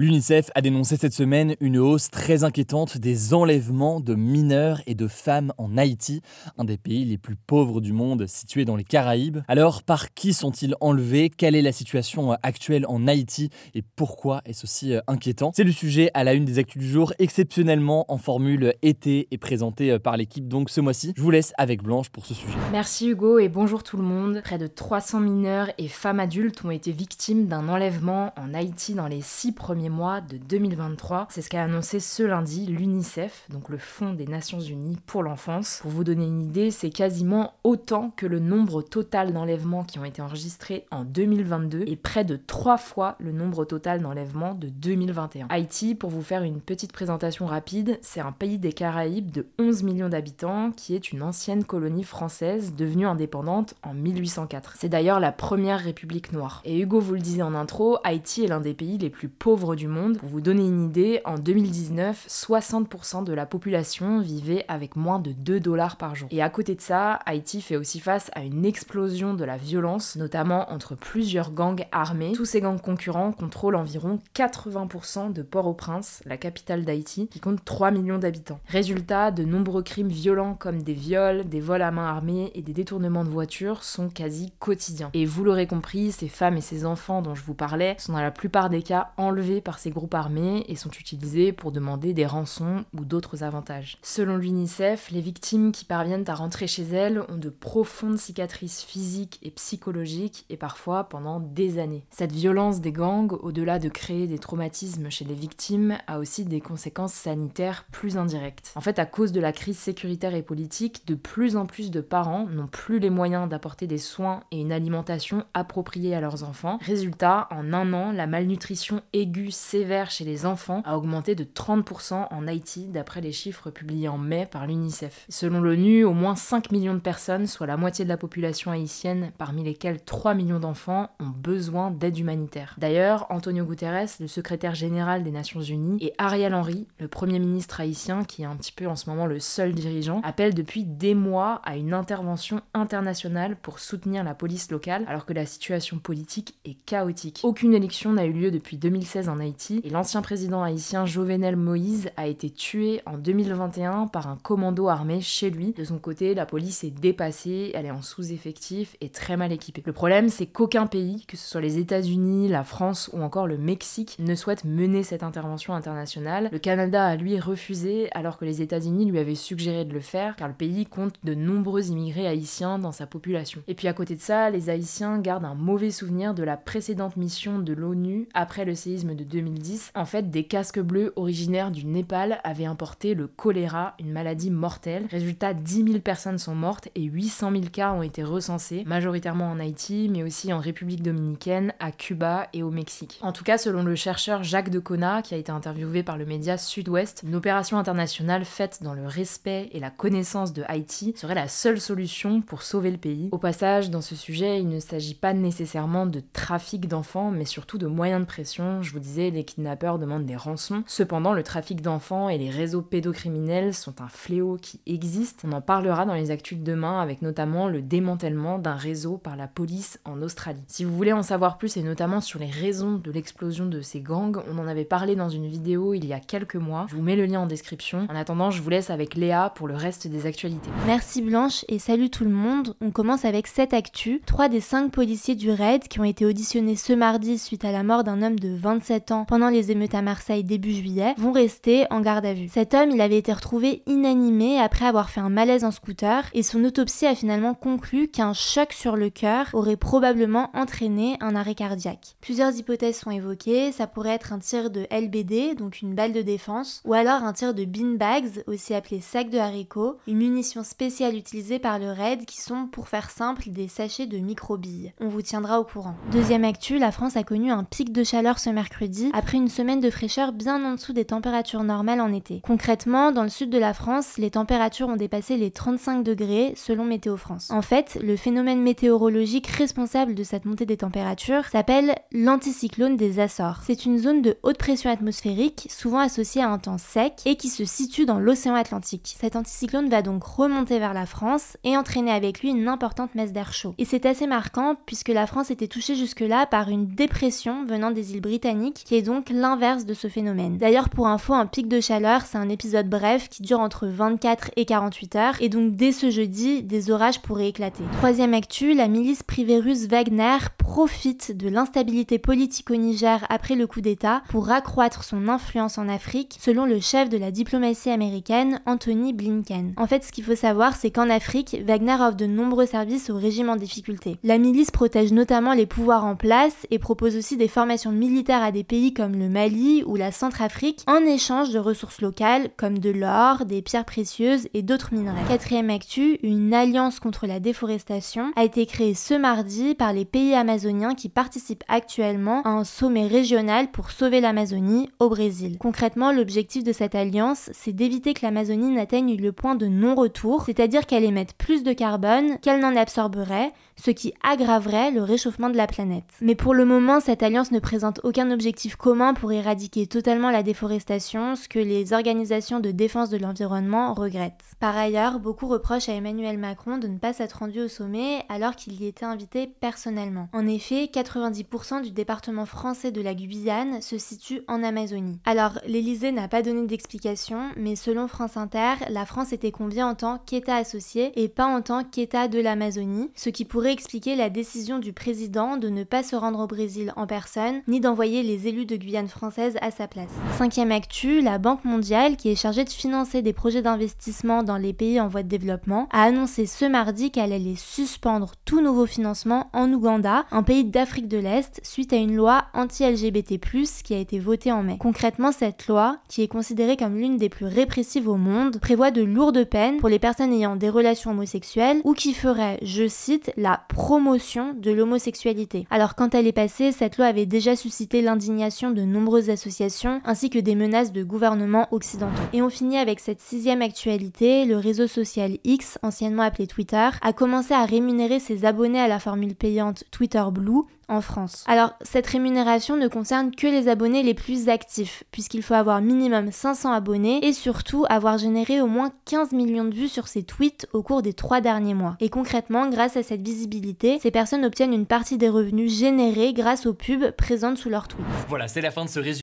L'UNICEF a dénoncé cette semaine une hausse très inquiétante des enlèvements de mineurs et de femmes en Haïti, un des pays les plus pauvres du monde situé dans les Caraïbes. Alors, par qui sont-ils enlevés? Quelle est la situation actuelle en Haïti? Et pourquoi est-ce aussi euh, inquiétant? C'est le sujet à la une des actus du jour, exceptionnellement en formule été et présenté euh, par l'équipe donc ce mois-ci. Je vous laisse avec Blanche pour ce sujet. Merci Hugo et bonjour tout le monde. Près de 300 mineurs et femmes adultes ont été victimes d'un enlèvement en Haïti dans les six premiers mois de 2023. C'est ce qu'a annoncé ce lundi l'UNICEF, donc le Fonds des Nations Unies pour l'enfance. Pour vous donner une idée, c'est quasiment autant que le nombre total d'enlèvements qui ont été enregistrés en 2022 et près de trois fois le nombre total d'enlèvements de 2021. Haïti, pour vous faire une petite présentation rapide, c'est un pays des Caraïbes de 11 millions d'habitants qui est une ancienne colonie française devenue indépendante en 1804. C'est d'ailleurs la première république noire. Et Hugo vous le disait en intro, Haïti est l'un des pays les plus pauvres du monde. Pour vous donner une idée, en 2019, 60% de la population vivait avec moins de 2 dollars par jour. Et à côté de ça, Haïti fait aussi face à une explosion de la violence, notamment entre plusieurs gangs armés. Tous ces gangs concurrents contrôlent environ 80% de Port-au-Prince, la capitale d'Haïti, qui compte 3 millions d'habitants. Résultat, de nombreux crimes violents comme des viols, des vols à main armée et des détournements de voitures sont quasi quotidiens. Et vous l'aurez compris, ces femmes et ces enfants dont je vous parlais sont dans la plupart des cas enlevés par ces groupes armés et sont utilisés pour demander des rançons ou d'autres avantages. Selon l'UNICEF, les victimes qui parviennent à rentrer chez elles ont de profondes cicatrices physiques et psychologiques et parfois pendant des années. Cette violence des gangs, au-delà de créer des traumatismes chez les victimes, a aussi des conséquences sanitaires plus indirectes. En fait, à cause de la crise sécuritaire et politique, de plus en plus de parents n'ont plus les moyens d'apporter des soins et une alimentation appropriée à leurs enfants. Résultat, en un an, la malnutrition aiguë sévère chez les enfants a augmenté de 30% en Haïti d'après les chiffres publiés en mai par l'UNICEF. Selon l'ONU, au moins 5 millions de personnes, soit la moitié de la population haïtienne, parmi lesquelles 3 millions d'enfants, ont besoin d'aide humanitaire. D'ailleurs, Antonio Guterres, le secrétaire général des Nations Unies, et Ariel Henry, le premier ministre haïtien, qui est un petit peu en ce moment le seul dirigeant, appellent depuis des mois à une intervention internationale pour soutenir la police locale, alors que la situation politique est chaotique. Aucune élection n'a eu lieu depuis 2016 en Haïti, et l'ancien président haïtien Jovenel Moïse a été tué en 2021 par un commando armé chez lui. De son côté, la police est dépassée, elle est en sous-effectif et très mal équipée. Le problème, c'est qu'aucun pays, que ce soit les États-Unis, la France ou encore le Mexique, ne souhaite mener cette intervention internationale. Le Canada a lui refusé, alors que les États-Unis lui avaient suggéré de le faire, car le pays compte de nombreux immigrés haïtiens dans sa population. Et puis à côté de ça, les Haïtiens gardent un mauvais souvenir de la précédente mission de l'ONU après le séisme de 2010. En fait, des casques bleus originaires du Népal avaient importé le choléra, une maladie mortelle. Résultat, 10 000 personnes sont mortes et 800 000 cas ont été recensés, majoritairement en Haïti, mais aussi en République dominicaine, à Cuba et au Mexique. En tout cas, selon le chercheur Jacques Decona, qui a été interviewé par le média Sud-Ouest, une opération internationale faite dans le respect et la connaissance de Haïti serait la seule solution pour sauver le pays. Au passage, dans ce sujet, il ne s'agit pas nécessairement de trafic d'enfants, mais surtout de moyens de pression. Je vous disais, les kidnappeurs demandent des rançons. Cependant, le trafic d'enfants et les réseaux pédocriminels sont un fléau qui existe. On en parlera dans les actus de demain avec notamment le démantèlement d'un réseau par la police en Australie. Si vous voulez en savoir plus et notamment sur les raisons de l'explosion de ces gangs, on en avait parlé dans une vidéo il y a quelques mois. Je vous mets le lien en description. En attendant, je vous laisse avec Léa pour le reste des actualités. Merci Blanche et salut tout le monde. On commence avec cette actu. Trois des cinq policiers du raid qui ont été auditionnés ce mardi suite à la mort d'un homme de 27 27 ans pendant les émeutes à Marseille début juillet, vont rester en garde à vue. Cet homme, il avait été retrouvé inanimé après avoir fait un malaise en scooter et son autopsie a finalement conclu qu'un choc sur le cœur aurait probablement entraîné un arrêt cardiaque. Plusieurs hypothèses sont évoquées, ça pourrait être un tir de LBD, donc une balle de défense, ou alors un tir de beanbags, aussi appelé sac de haricots, une munition spéciale utilisée par le RAID qui sont, pour faire simple, des sachets de microbilles. On vous tiendra au courant. Deuxième actu, la France a connu un pic de chaleur ce mercredi, après une semaine de fraîcheur bien en dessous des températures normales en été. Concrètement, dans le sud de la France, les températures ont dépassé les 35 degrés selon Météo France. En fait, le phénomène météorologique responsable de cette montée des températures s'appelle l'anticyclone des Açores. C'est une zone de haute pression atmosphérique, souvent associée à un temps sec et qui se situe dans l'océan Atlantique. Cet anticyclone va donc remonter vers la France et entraîner avec lui une importante messe d'air chaud. Et c'est assez marquant puisque la France était touchée jusque-là par une dépression venant des îles britanniques qui est donc l'inverse de ce phénomène. D'ailleurs, pour info, un pic de chaleur, c'est un épisode bref qui dure entre 24 et 48 heures et donc dès ce jeudi, des orages pourraient éclater. Troisième actu, la milice privée russe Wagner profite de l'instabilité politique au Niger après le coup d'État pour accroître son influence en Afrique, selon le chef de la diplomatie américaine, Anthony Blinken. En fait, ce qu'il faut savoir, c'est qu'en Afrique, Wagner offre de nombreux services au régime en difficulté. La milice protège notamment les pouvoirs en place et propose aussi des formations militaires à des pays comme le Mali ou la Centrafrique en échange de ressources locales comme de l'or, des pierres précieuses et d'autres minerais. Quatrième actu, une alliance contre la déforestation a été créée ce mardi par les pays amazoniens qui participent actuellement à un sommet régional pour sauver l'Amazonie au Brésil. Concrètement, l'objectif de cette alliance, c'est d'éviter que l'Amazonie n'atteigne le point de non-retour, c'est-à-dire qu'elle émette plus de carbone qu'elle n'en absorberait, ce qui aggraverait le réchauffement de la planète. Mais pour le moment, cette alliance ne présente aucun objectif commun pour éradiquer totalement la déforestation, ce que les organisations de défense de l'environnement regrettent. Par ailleurs, beaucoup reprochent à Emmanuel Macron de ne pas s'être rendu au sommet alors qu'il y était invité personnellement. En effet, 90% du département français de la Guyane se situe en Amazonie. Alors, l'Elysée n'a pas donné d'explication, mais selon France Inter, la France était conviée en tant qu'État associé et pas en tant qu'État de l'Amazonie, ce qui pourrait expliquer la décision du président de ne pas se rendre au Brésil en personne, ni d'envoyer les élus de Guyane française à sa place. Cinquième actu, la Banque mondiale, qui est chargée de financer des projets d'investissement dans les pays en voie de développement, a annoncé ce mardi qu'elle allait suspendre tout nouveau financement en Ouganda, un pays d'Afrique de l'Est, suite à une loi anti-LGBT+, qui a été votée en mai. Concrètement, cette loi, qui est considérée comme l'une des plus répressives au monde, prévoit de lourdes peines pour les personnes ayant des relations homosexuelles ou qui feraient, je cite, la promotion de l'homosexualité. Alors quand elle est passée, cette loi avait déjà suscité l'indignation de nombreuses associations ainsi que des menaces de gouvernements occidentaux. Et on finit avec cette sixième actualité, le réseau social X, anciennement appelé Twitter, a commencé à rémunérer ses abonnés à la formule payante Twitter Blue en France. Alors, cette rémunération ne concerne que les abonnés les plus actifs, puisqu'il faut avoir minimum 500 abonnés et surtout avoir généré au moins 15 millions de vues sur ses tweets au cours des trois derniers mois. Et concrètement, grâce à cette visibilité, ces personnes obtiennent une partie des revenus générés grâce aux pubs présentes sous leurs tweets. Voilà, c'est la fin de ce résumé.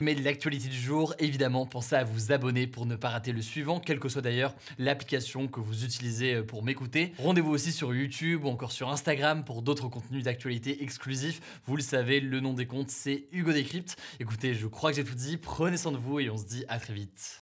Mais l'actualité du jour, évidemment, pensez à vous abonner pour ne pas rater le suivant, quelle que soit d'ailleurs l'application que vous utilisez euh, pour m'écouter. Rendez-vous aussi sur YouTube ou encore sur Instagram pour d'autres contenus d'actualité exclusifs. Vous le savez, le nom des comptes, c'est Hugo Décrypte. Écoutez, je crois que j'ai tout dit. Prenez soin de vous et on se dit à très vite.